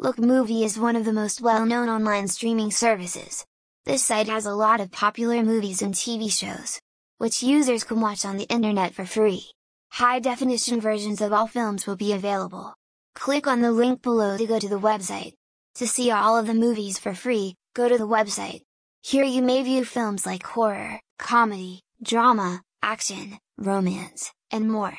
Lookmovie is one of the most well-known online streaming services. This site has a lot of popular movies and TV shows, which users can watch on the internet for free. High-definition versions of all films will be available. Click on the link below to go to the website. To see all of the movies for free, go to the website. Here you may view films like horror, comedy, drama, action, romance, and more.